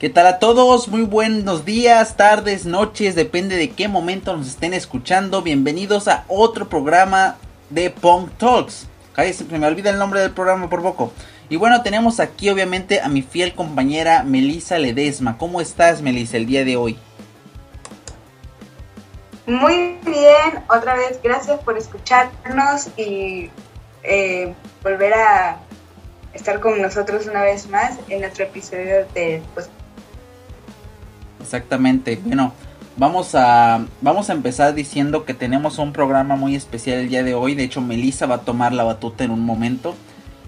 ¿Qué tal a todos? Muy buenos días, tardes, noches, depende de qué momento nos estén escuchando. Bienvenidos a otro programa de Punk Talks. Ay, se me olvida el nombre del programa por poco. Y bueno, tenemos aquí obviamente a mi fiel compañera Melisa Ledesma. ¿Cómo estás, Melisa, el día de hoy? Muy bien, otra vez gracias por escucharnos y eh, volver a estar con nosotros una vez más en otro episodio de pues... Exactamente, bueno, vamos a, vamos a empezar diciendo que tenemos un programa muy especial el día de hoy, de hecho Melissa va a tomar la batuta en un momento,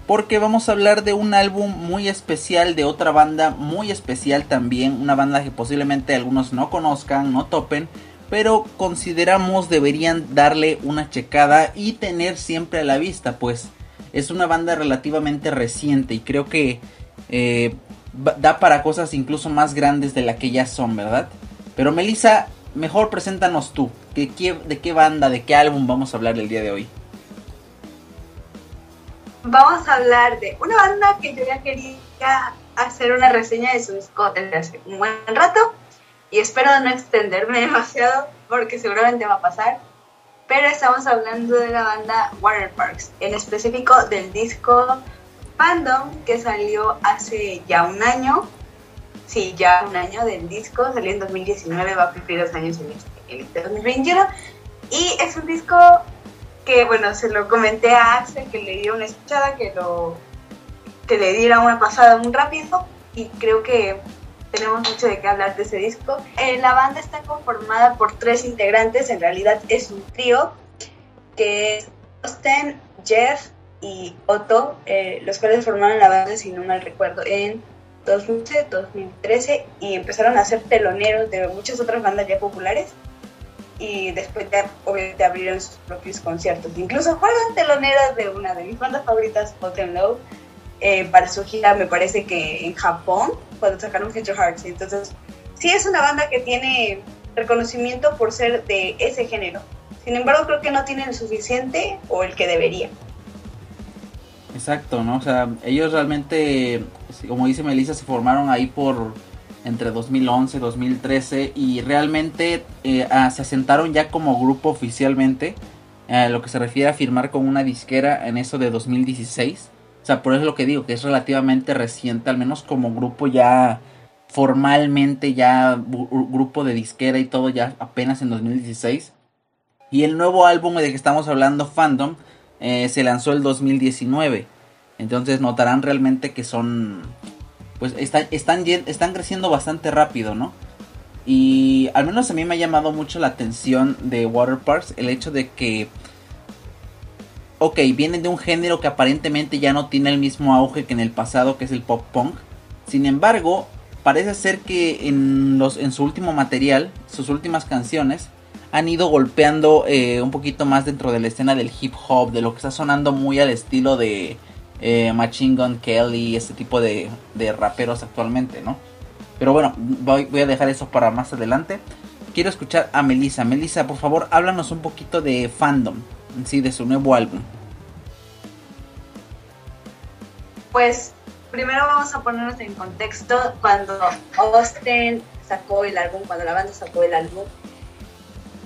porque vamos a hablar de un álbum muy especial de otra banda muy especial también, una banda que posiblemente algunos no conozcan, no topen, pero consideramos deberían darle una checada y tener siempre a la vista, pues es una banda relativamente reciente y creo que eh, da para cosas incluso más grandes de la que ya son, ¿verdad? Pero Melissa, mejor preséntanos tú, ¿de qué, banda, de qué álbum vamos a hablar el día de hoy? Vamos a hablar de una banda que yo ya quería hacer una reseña de su disco desde hace un buen rato y espero no extenderme demasiado porque seguramente va a pasar. Pero estamos hablando de la banda Waterparks, en específico del disco Fandom que salió hace ya un año. Sí, ya un año del disco, salió en 2019, va a cumplir dos años en este, 2021. Este y es un disco que, bueno, se lo comenté a Axel que le dio una escuchada, que, lo, que le diera una pasada muy rápido. Y creo que tenemos mucho de qué hablar de ese disco. Eh, la banda está conformada por tres integrantes, en realidad es un trío, que es Austin, Jeff y Otto, eh, los cuales formaron la banda, si no mal recuerdo, en 2012, 2013 y empezaron a ser teloneros de muchas otras bandas ya populares y después ya obviamente abrieron sus propios conciertos. Incluso fueron teloneros de una de mis bandas favoritas, and Low, eh, para su gira, me parece que en Japón, cuando sacaron Future Hearts. Entonces, sí es una banda que tiene reconocimiento por ser de ese género. Sin embargo, creo que no tienen el suficiente o el que debería. Exacto, ¿no? O sea, ellos realmente, como dice Melissa, se formaron ahí por entre 2011 y 2013 y realmente eh, ah, se asentaron ya como grupo oficialmente, a lo que se refiere a firmar con una disquera en eso de 2016. O sea, por eso es lo que digo, que es relativamente reciente, al menos como grupo ya formalmente, ya grupo de disquera y todo, ya apenas en 2016. Y el nuevo álbum de que estamos hablando, Fandom, eh, se lanzó el 2019. Entonces notarán realmente que son, pues están, están, están creciendo bastante rápido, ¿no? Y al menos a mí me ha llamado mucho la atención de Waterparks el hecho de que ok, vienen de un género que aparentemente ya no tiene el mismo auge que en el pasado, que es el pop punk. Sin embargo, parece ser que en, los, en su último material, sus últimas canciones, han ido golpeando eh, un poquito más dentro de la escena del hip hop, de lo que está sonando muy al estilo de eh, Machine Gun Kelly, ese tipo de, de, raperos actualmente, ¿no? Pero bueno, voy, voy, a dejar eso para más adelante. Quiero escuchar a Melissa. Melissa, por favor, háblanos un poquito de fandom sí, de su nuevo álbum? Pues primero vamos a ponernos en contexto cuando Austin sacó el álbum, cuando la banda sacó el álbum.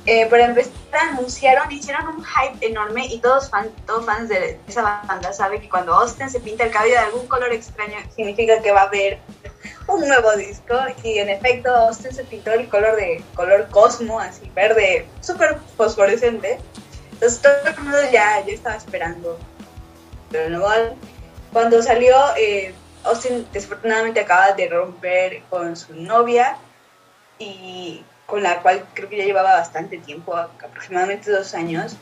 Eh, para empezar, anunciaron, hicieron un hype enorme y todos, fan, todos fans de esa banda saben que cuando Austin se pinta el cabello de algún color extraño, significa que va a haber un nuevo disco. Y en efecto, Austin se pintó el color de color cosmo, así verde, súper fosforescente. Entonces todo el mundo ya, ya estaba esperando. Pero no, cuando salió, eh, Austin desafortunadamente acaba de romper con su novia y con la cual creo que ya llevaba bastante tiempo, aproximadamente dos años,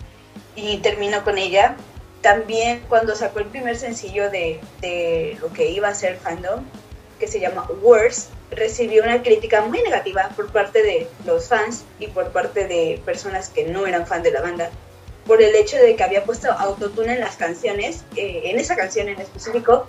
y terminó con ella. También cuando sacó el primer sencillo de, de lo que iba a ser fandom, que se llama Worse, recibió una crítica muy negativa por parte de los fans y por parte de personas que no eran fan de la banda por el hecho de que había puesto autotune en las canciones, eh, en esa canción en específico,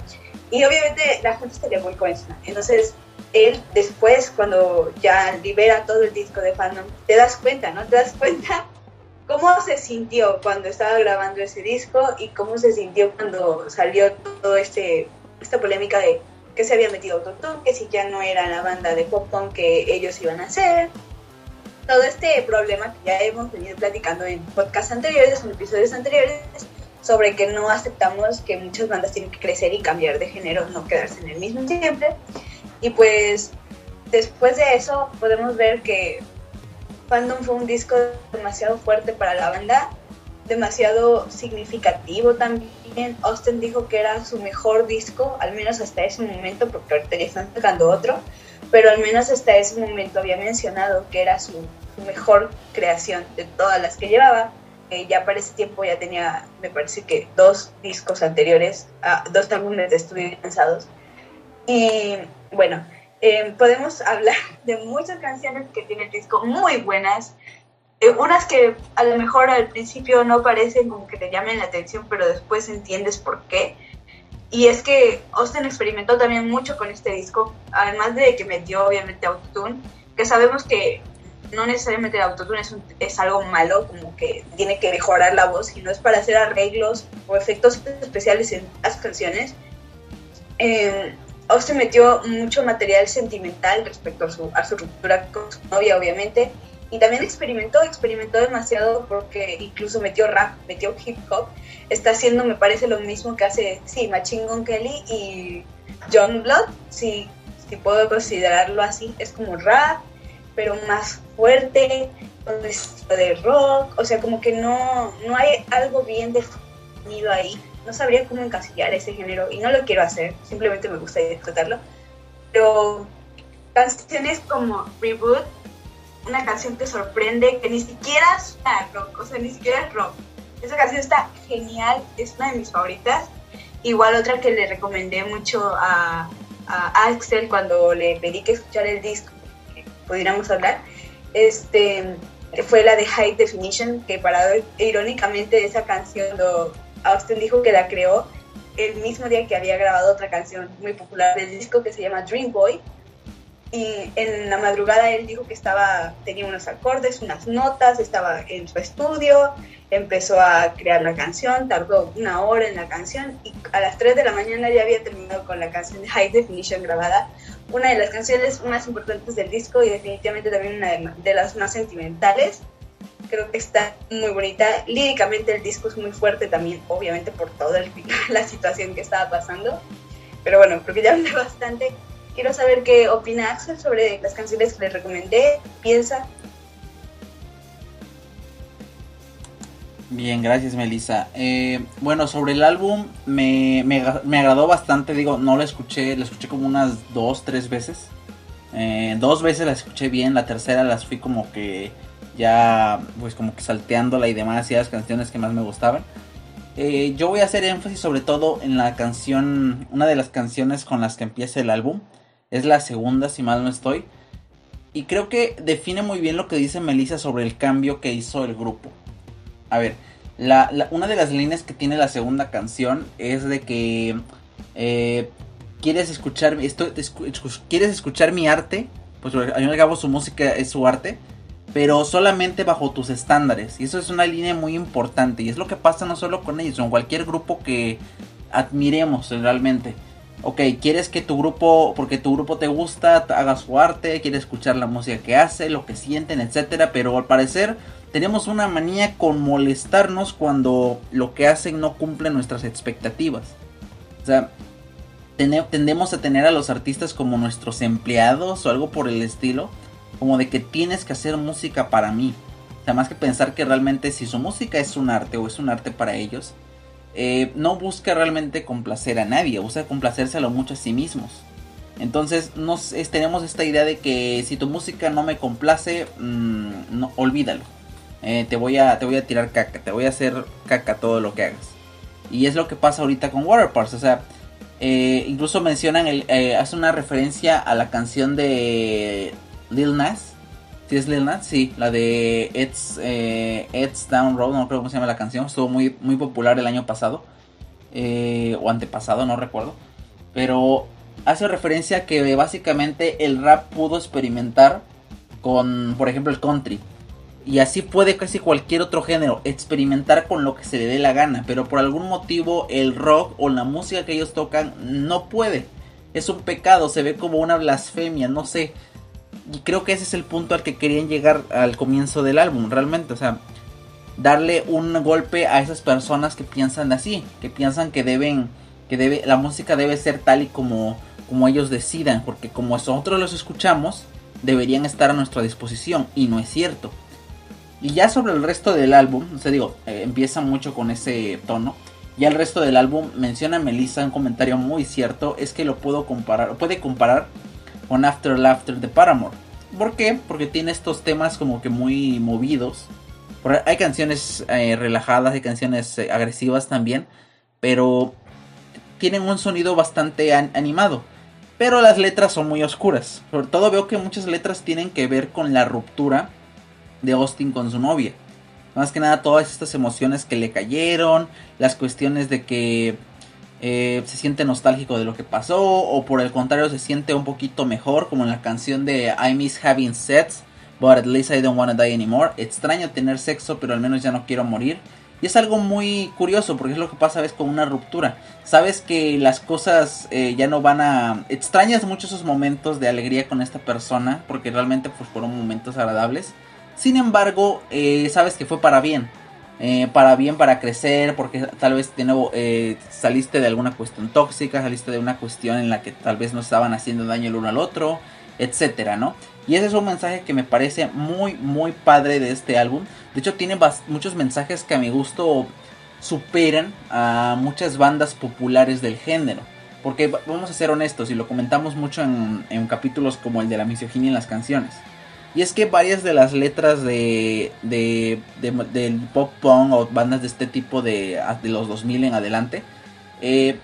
y obviamente la gente estaría muy con Entonces, él después, cuando ya libera todo el disco de fandom, te das cuenta, ¿no? Te das cuenta cómo se sintió cuando estaba grabando ese disco y cómo se sintió cuando salió todo este esta polémica de que se había metido Autotune, que si ya no era la banda de pop punk que ellos iban a hacer. Todo este problema que ya hemos venido platicando en podcasts anteriores, en episodios anteriores, sobre que no aceptamos que muchas bandas tienen que crecer y cambiar de género, no quedarse en el mismo siempre. Y pues después de eso podemos ver que Fandom fue un disco demasiado fuerte para la banda, demasiado significativo también. Austin dijo que era su mejor disco, al menos hasta ese momento, porque ahorita ya están sacando otro, pero al menos hasta ese momento había mencionado que era su, mejor creación de todas las que llevaba. Eh, ya para ese tiempo ya tenía, me parece que dos discos anteriores, ah, dos álbumes de estudio lanzados. Y bueno, eh, podemos hablar de muchas canciones que tiene el disco muy buenas. Eh, unas que a lo mejor al principio no parecen como que te llamen la atención, pero después entiendes por qué. Y es que Austin experimentó también mucho con este disco, además de que metió obviamente autotune, que sabemos que no necesariamente el autotune es, es algo malo, como que tiene que mejorar la voz, y no es para hacer arreglos o efectos especiales en las canciones. Eh, Austin metió mucho material sentimental respecto a su, a su ruptura con su novia, obviamente, y también experimentó, experimentó demasiado porque incluso metió rap, metió hip hop. Está haciendo, me parece, lo mismo que hace, sí, Machine Gun Kelly y John Blood, si, si puedo considerarlo así. Es como rap, pero más fuerte, con de rock, o sea, como que no, no hay algo bien definido ahí no sabría cómo encasillar ese género y no lo quiero hacer, simplemente me gusta disfrutarlo. Pero canciones como Reboot, una canción que sorprende, que ni siquiera es rock, o sea, ni siquiera es rock. Esa canción está genial, es una de mis favoritas. Igual otra que le recomendé mucho a, Axel cuando le pedí que escuchara el disco, que pudiéramos hablar, este, fue la de High Definition, que para irónicamente esa canción lo Austin dijo que la creó el mismo día que había grabado otra canción muy popular del disco que se llama Dream Boy. Y en la madrugada él dijo que estaba, tenía unos acordes, unas notas, estaba en su estudio, empezó a crear la canción, tardó una hora en la canción y a las 3 de la mañana ya había terminado con la canción de High Definition grabada, una de las canciones más importantes del disco y definitivamente también una de las más sentimentales creo que está muy bonita. Líricamente el disco es muy fuerte también, obviamente por toda la situación que estaba pasando. Pero bueno, creo que ya hablé bastante. Quiero saber qué opina Axel sobre las canciones que le recomendé. Piensa. Bien, gracias Melissa. Eh, bueno, sobre el álbum me, me, me, agradó bastante, digo, no lo escuché, lo escuché como unas dos, tres veces. Eh, dos veces la escuché bien, la tercera las fui como que ya pues como que salteándola y demás y las canciones que más me gustaban. Eh, yo voy a hacer énfasis sobre todo en la canción, una de las canciones con las que empieza el álbum. Es la segunda, si mal no estoy. Y creo que define muy bien lo que dice Melissa sobre el cambio que hizo el grupo. A ver, una de las líneas que tiene la segunda canción es de que eh, quieres escuchar esto, quieres escuchar mi arte, pues al fin y al cabo su música es su arte pero solamente bajo tus estándares. Y eso es una línea muy importante. Y es lo que pasa no solo con ellos, con cualquier grupo que admiremos realmente. Ok, quieres que tu grupo, porque tu grupo te gusta, haga su arte, quieres escuchar la música que hace, lo que sienten, etcétera. Pero al parecer tenemos una manía con molestarnos cuando lo que hacen no cumple nuestras expectativas. O sea, tendemos a tener a los artistas como nuestros empleados o algo por el estilo como de que tienes que hacer música para mí. O sea, más que pensar que realmente si su música es un arte o es un arte para ellos, eh, no busca realmente complacer a nadie, busca complacérselo mucho a sí mismos. Entonces nos, tenemos esta idea de que si tu música no me complace, mm, olvídalo. Eh, te, voy a, te voy a tirar caca, te voy a hacer caca todo lo que hagas. Y es lo que pasa ahorita con Waterparks. O sea, eh, incluso mencionan, el, hace una referencia a la canción de Lil Nas. Si es Lil Nas, sí, la de It's, eh, It's Down Road, no creo cómo se llama la canción, estuvo muy, muy popular el año pasado, eh, o antepasado, no recuerdo, pero hace referencia a que básicamente el rap pudo experimentar con, por ejemplo, el country. y así puede casi cualquier otro género experimentar con lo que se le dé la gana, pero por algún motivo el rock o la música que ellos tocan no puede. Es un pecado, se ve como una blasfemia, no sé. Y creo que ese es el punto al que querían llegar al comienzo del álbum, realmente, o sea, darle un golpe a esas personas que piensan así, que piensan que deben que debe la música debe ser tal y como como ellos decidan, porque como nosotros los escuchamos, deberían estar a nuestra disposición y no es cierto. Y ya sobre el resto del álbum, o sea, digo, eh, empieza mucho con ese tono. Ya el resto del álbum menciona Melissa un comentario muy cierto, es que lo puedo comparar, puede comparar con After Laughter de Paramore. ¿Por qué? Porque tiene estos temas como que muy movidos. Hay canciones eh, relajadas, hay canciones eh, agresivas también, pero tienen un sonido bastante animado. Pero las letras son muy oscuras. Sobre todo veo que muchas letras tienen que ver con la ruptura de Austin con su novia. Más que nada todas estas emociones que le cayeron, las cuestiones de que eh, se siente nostálgico de lo que pasó o por el contrario se siente un poquito mejor como en la canción de I Miss Having Sex, but at least I don't wanna die anymore. Extraño tener sexo pero al menos ya no quiero morir. Y es algo muy curioso porque es lo que pasa a veces con una ruptura. Sabes que las cosas eh, ya no van a... Extrañas mucho esos momentos de alegría con esta persona porque realmente pues, fueron momentos agradables. Sin embargo, eh, sabes que fue para bien. Eh, para bien, para crecer, porque tal vez de nuevo saliste de alguna cuestión tóxica, saliste de una cuestión en la que tal vez no estaban haciendo daño el uno al otro, etcétera, ¿no? Y ese es un mensaje que me parece muy, muy padre de este álbum. De hecho, tiene muchos mensajes que a mi gusto superan a muchas bandas populares del género. Porque vamos a ser honestos y lo comentamos mucho en, capítulos como el de la misoginia en las canciones. Y es que varias de las letras de, de, del pop punk o bandas de este tipo de, de los 2000 en adelante eh,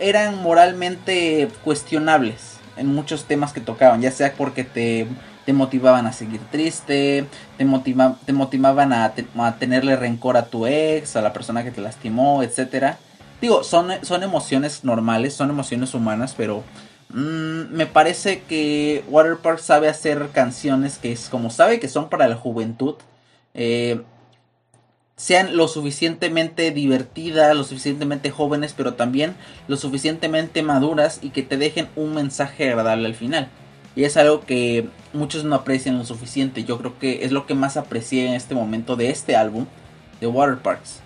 eran moralmente cuestionables en muchos temas que tocaban, ya sea porque te, motivaban a seguir triste, te, motiva, te motivaban a, a, tenerle rencor a tu ex, a la persona que te lastimó, etc. Digo, son, son emociones normales, son emociones humanas, pero mm, me parece que Waterpark sabe hacer canciones que es como sabe que son para la juventud. Eh, sean lo suficientemente divertidas, lo suficientemente jóvenes, pero también lo suficientemente maduras y que te dejen un mensaje agradable al final. Y es algo que muchos no aprecian lo suficiente. Yo creo que es lo que más aprecié en este momento de este álbum de Waterparks.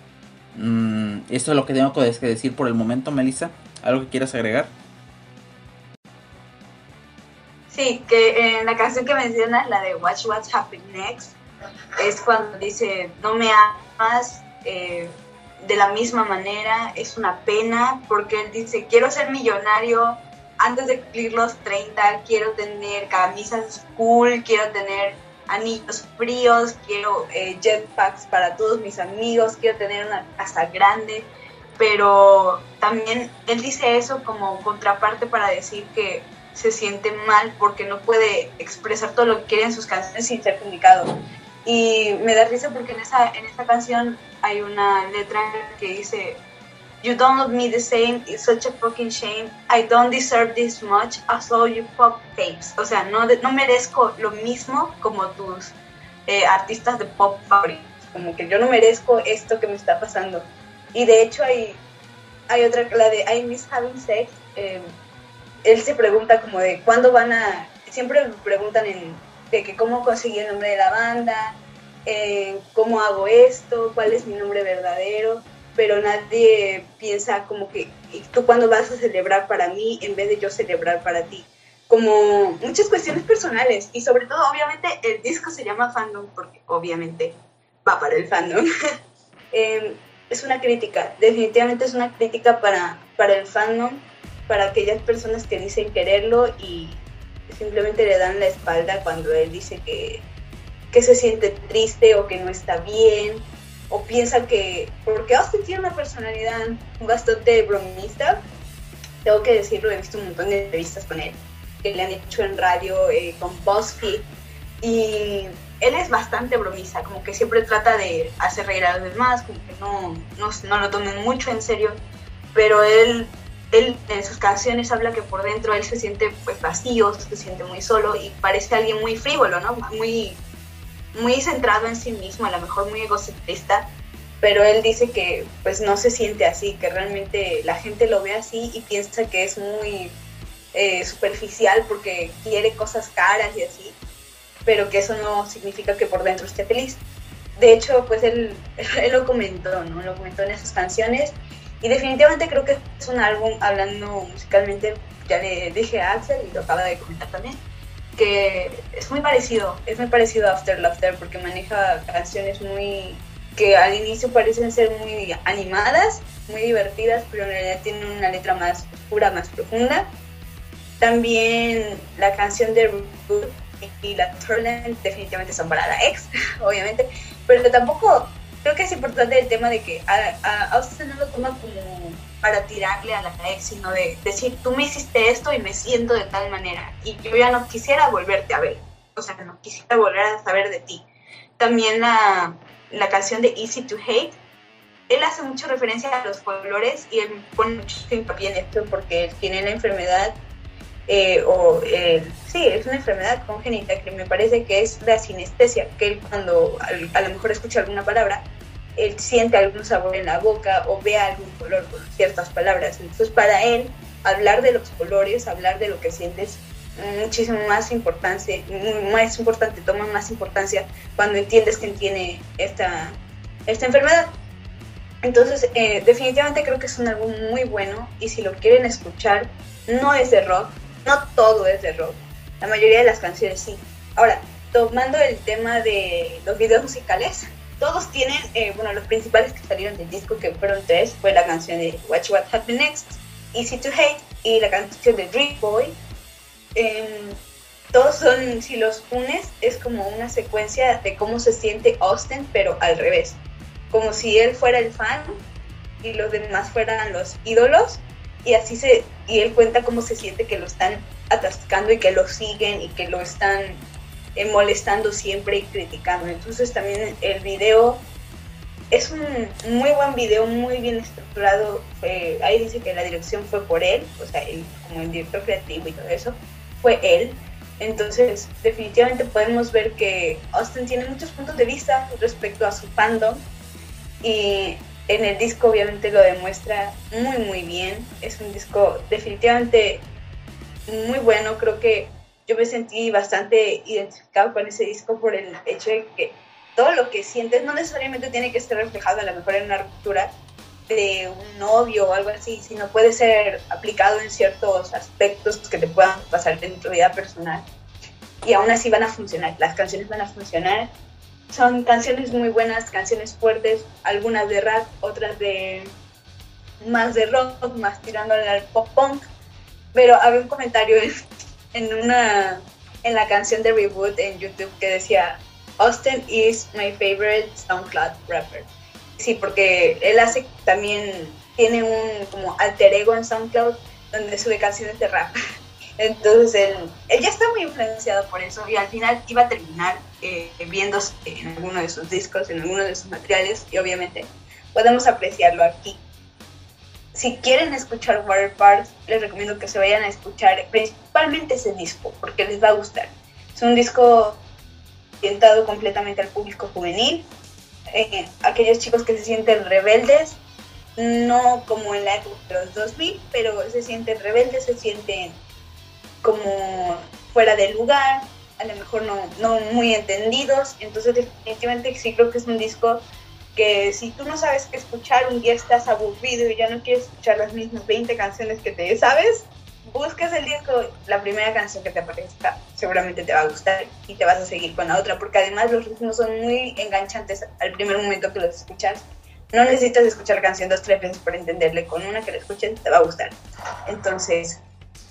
Mm, esto es lo que tengo que decir por el momento, Melissa. ¿Algo que quieras agregar? Sí, que en la canción que mencionas, la de Watch What's Happening Next, es cuando dice, no me amas eh, de la misma manera, es una pena, porque él dice, quiero ser millonario antes de cumplir los 30, quiero tener camisas cool, quiero tener anillos fríos, quiero eh, jetpacks para todos mis amigos, quiero tener una casa grande, pero también él dice eso como contraparte para decir que se siente mal porque no puede expresar todo lo que quiere en sus canciones sin ser publicado. Y me da risa porque en esa, en esa canción hay una letra que dice, You don't love me the same, it's such a fucking shame. I don't deserve this much as all you pop tapes. O sea, no, no merezco lo mismo como tus eh, artistas de pop favoritos. Como que yo no merezco esto que me está pasando. Y de hecho hay, hay otra, la de I Miss Having Sex. Eh, él se pregunta como de cuándo van a... Siempre me preguntan de que cómo conseguí el nombre de la banda, eh, cómo hago esto, cuál es mi nombre verdadero, pero nadie piensa como que tú cuándo vas a celebrar para mí en vez de yo celebrar para ti. Como muchas cuestiones personales y sobre todo obviamente el disco se llama fandom porque obviamente va para el fandom. Em, es una crítica, definitivamente es una crítica para, para el fandom, para aquellas personas que dicen quererlo y simplemente le dan la espalda cuando él dice que, que se siente triste o que no está bien o piensa que, porque Austin tiene una personalidad bastante bromista, tengo que decirlo, he visto un montón de entrevistas con él, que le han hecho en radio eh, con BuzzFeed, y él es bastante bromista, como que siempre trata de hacer reír a los demás, como que no, no, no lo tomen mucho en serio, pero él él en sus canciones habla que por dentro él se siente pues vacío, se siente muy solo y parece alguien muy frívolo, ¿no? Muy muy centrado en sí mismo, a lo mejor muy egocentrista, pero él dice que pues no se siente así, que realmente la gente lo ve así y piensa que es muy eh, superficial porque quiere cosas caras y así, pero que eso no significa que por dentro esté feliz. De hecho, pues él, él lo comentó, ¿no? Lo comentó en esas canciones y definitivamente creo que es un álbum, hablando musicalmente, ya le dije a Axel y lo acaba de comentar también, que es muy parecido, es muy parecido a After Laughter porque maneja canciones muy que al inicio parecen ser muy animadas, muy divertidas, pero en realidad tienen una letra más oscura, más profunda. También la canción de Reboot y la Turland definitivamente son para la ex, obviamente, pero tampoco creo que es importante el tema de que a, a, usted no lo toma como para tirarle a la ex, sino de decir, tú me hiciste esto y me siento de tal manera y yo ya no quisiera volverte a ver, o sea, no quisiera volver a saber de ti. También la, la canción de Easy to Hate, él hace mucha referencia a los colores y él pone mucho hincapié en esto porque él tiene la enfermedad, eh, o sí, es una enfermedad congénita que me parece que es la sinestesia, que él cuando a, lo mejor escucha alguna palabra, él siente algún sabor en la boca o ve algún color con ciertas palabras. Entonces para él, hablar de los colores, hablar de lo que sientes, muchísimo más importancia, más importante, toma más importancia cuando entiendes que tiene esta, esta enfermedad. Entonces, eh, definitivamente creo que es un álbum muy bueno y si lo quieren escuchar, no es de rock, no todo es de rock, la mayoría de las canciones sí. Ahora, tomando el tema de los videos musicales, todos tienen, eh, bueno, los principales que salieron del disco, que fueron tres, fue la canción de Watch What Happen Next, Easy to Hate y la canción de Dream Boy, Em, todos son, si los unes, es como una secuencia de cómo se siente Austin, pero al revés. Como si él fuera el fan y los demás fueran los ídolos. Y así se, y él cuenta cómo se siente que lo están atascando y que lo siguen y que lo están eh, molestando siempre y criticando. Entonces también el video es un muy buen video, muy bien estructurado. ahí dice que la dirección fue por él, o sea, él como el director creativo y todo eso fue él. Entonces, definitivamente podemos ver que Austin tiene muchos puntos de vista respecto a su fandom y en el disco obviamente lo demuestra muy muy bien. Es un disco definitivamente muy bueno. Creo que yo me sentí bastante identificado con ese disco por el hecho de que todo lo que sientes no necesariamente tiene que estar reflejado a lo mejor en una ruptura, de un novio o algo así, sino puede ser aplicado en ciertos aspectos que te puedan pasar en tu vida personal. Y aún así van a funcionar, las canciones van a funcionar. Son canciones muy buenas, canciones fuertes, algunas de rap, otras de más de rock, más tirando al pop punk. Pero había un comentario en, en una en la canción de Reboot en YouTube que decía Austin is my favorite SoundCloud rapper Sí, porque él hace también, tiene un como alter ego en SoundCloud donde sube canciones de rap. Entonces él, ya está muy influenciado por eso y al final iba a terminar eh, viéndose en alguno de sus discos, en alguno de sus materiales y obviamente podemos apreciarlo aquí. Si quieren escuchar Water Parks, les recomiendo que se vayan a escuchar principalmente ese disco porque les va a gustar. Es un disco orientado completamente al público juvenil, eh, aquellos chicos que se sienten rebeldes, no como en la época de los 2000, pero se sienten rebeldes, se sienten como fuera de lugar, a lo mejor no, no muy entendidos, entonces definitivamente sí creo que es un disco que si tú no sabes qué escuchar, un día estás aburrido y ya no quieres escuchar las mismas 20 canciones que te sabes, buscas el disco, la primera canción que te aparezca seguramente te va a gustar y te vas a seguir con la otra, porque además los ritmos son muy enganchantes al primer momento que los escuchas. No necesitas escuchar la canción dos, tres veces para entenderle, con una que la escuches te va a gustar. Entonces,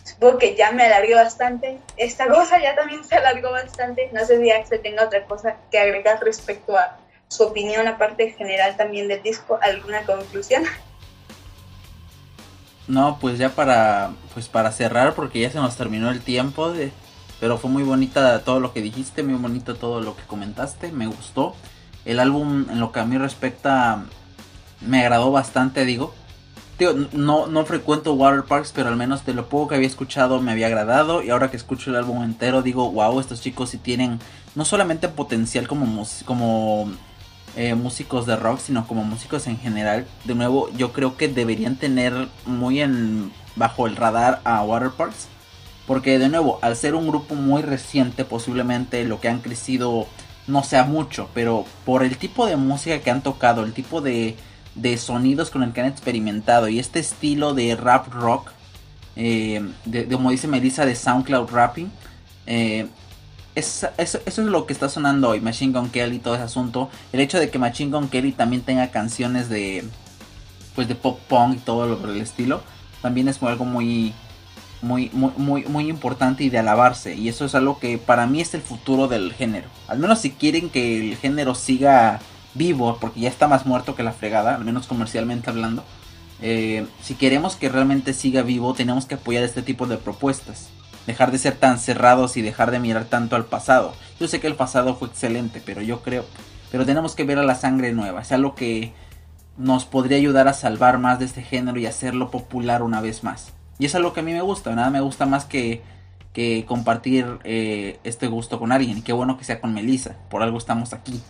supongo que ya me alargué bastante. Esta cosa ya también se alargó bastante. No sé si Axel tenga otra cosa que agregar respecto a su opinión, aparte general también del disco, alguna conclusión. No, pues ya para pues para cerrar porque ya se nos terminó el tiempo de pero fue muy bonita todo lo que dijiste, muy bonito todo lo que comentaste, me gustó. El álbum en lo que a mí respecta me agradó bastante, digo. Tío, no, no frecuento water parks, pero al menos de lo poco que había escuchado me había agradado. Y ahora que escucho el álbum entero, digo, wow, estos chicos sí tienen no solamente potencial como, como eh, músicos de rock, sino como músicos en general. De nuevo, yo creo que deberían tener muy en bajo el radar a water parks. Porque de nuevo, al ser un grupo muy reciente, posiblemente lo que han crecido no sea mucho, pero por el tipo de música que han tocado, el tipo de, de sonidos con el que han experimentado y este estilo de rap rock, eh, de, como dice Melissa, de SoundCloud rapping, eh, eso, es lo que está sonando hoy, Machine Gun Kelly todo ese asunto. El hecho de que Machine Gun Kelly también tenga canciones de, pues de pop punk y todo lo por el estilo, también es algo muy, muy, muy, muy, importante y de alabarse. Y eso es algo que para mí es el futuro del género. Al menos si quieren que el género siga vivo, porque ya está más muerto que la fregada, al menos comercialmente hablando. Eh, si queremos que realmente siga vivo, tenemos que apoyar este tipo de propuestas. Dejar de ser tan cerrados y dejar de mirar tanto al pasado. Yo sé que el pasado fue excelente, pero yo creo, pero tenemos que ver a la sangre nueva. Es algo que nos podría ayudar a salvar más de este género y hacerlo popular una vez más. Y es algo que a mí me gusta, nada me gusta más que, que compartir eh, este gusto con alguien. Y qué bueno que sea con Melissa, por algo estamos aquí.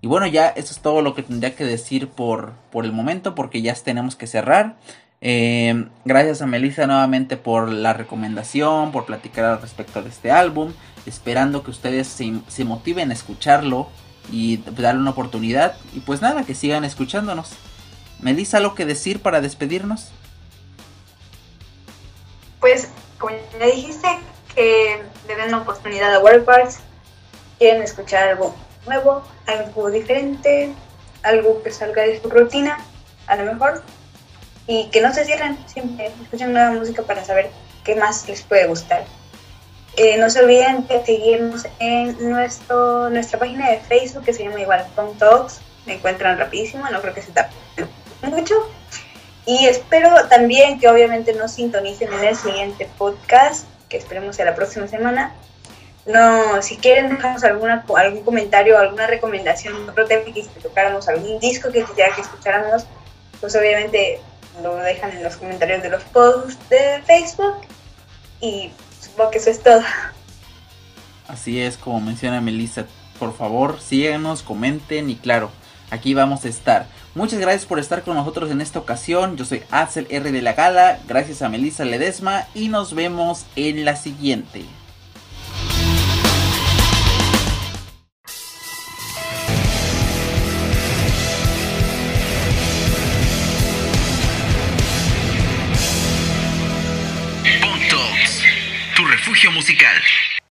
Y bueno, ya eso es todo lo que tendría que decir por, por el momento, porque ya tenemos que cerrar. Eh, gracias a Melissa nuevamente por la recomendación, por platicar al respecto de este álbum. Esperando que ustedes se, se motiven a escucharlo y darle una oportunidad. Y pues nada, que sigan escuchándonos. Melissa, ¿algo que decir para despedirnos? pues como ya dijiste, que le den una oportunidad a Waterparks, quieren escuchar algo nuevo, algo diferente, algo que salga de su rutina, a lo mejor, y que no se cierren, siempre escuchen nueva música para saber qué más les puede gustar. Eh, no se olviden de seguirnos en nuestro, nuestra página de Facebook que se llama igual Tom Talks. Me encuentran rapidísimo, no creo que se tape mucho. Y espero también que obviamente nos sintonicen en el siguiente podcast, que esperemos sea la próxima semana. No, si quieren dejarnos alguna, algún comentario, alguna recomendación, otro tema que tocáramos, algún disco que quisiera que escucháramos, pues obviamente lo dejan en los comentarios de los posts de Facebook. Y supongo que eso es todo. Así es, como menciona Melissa, por favor síganos, comenten y claro, aquí vamos a estar. Muchas gracias por estar con nosotros en esta ocasión. Yo soy Axel R de la Gala, gracias a Melissa Ledesma y nos vemos en la siguiente. Thank you.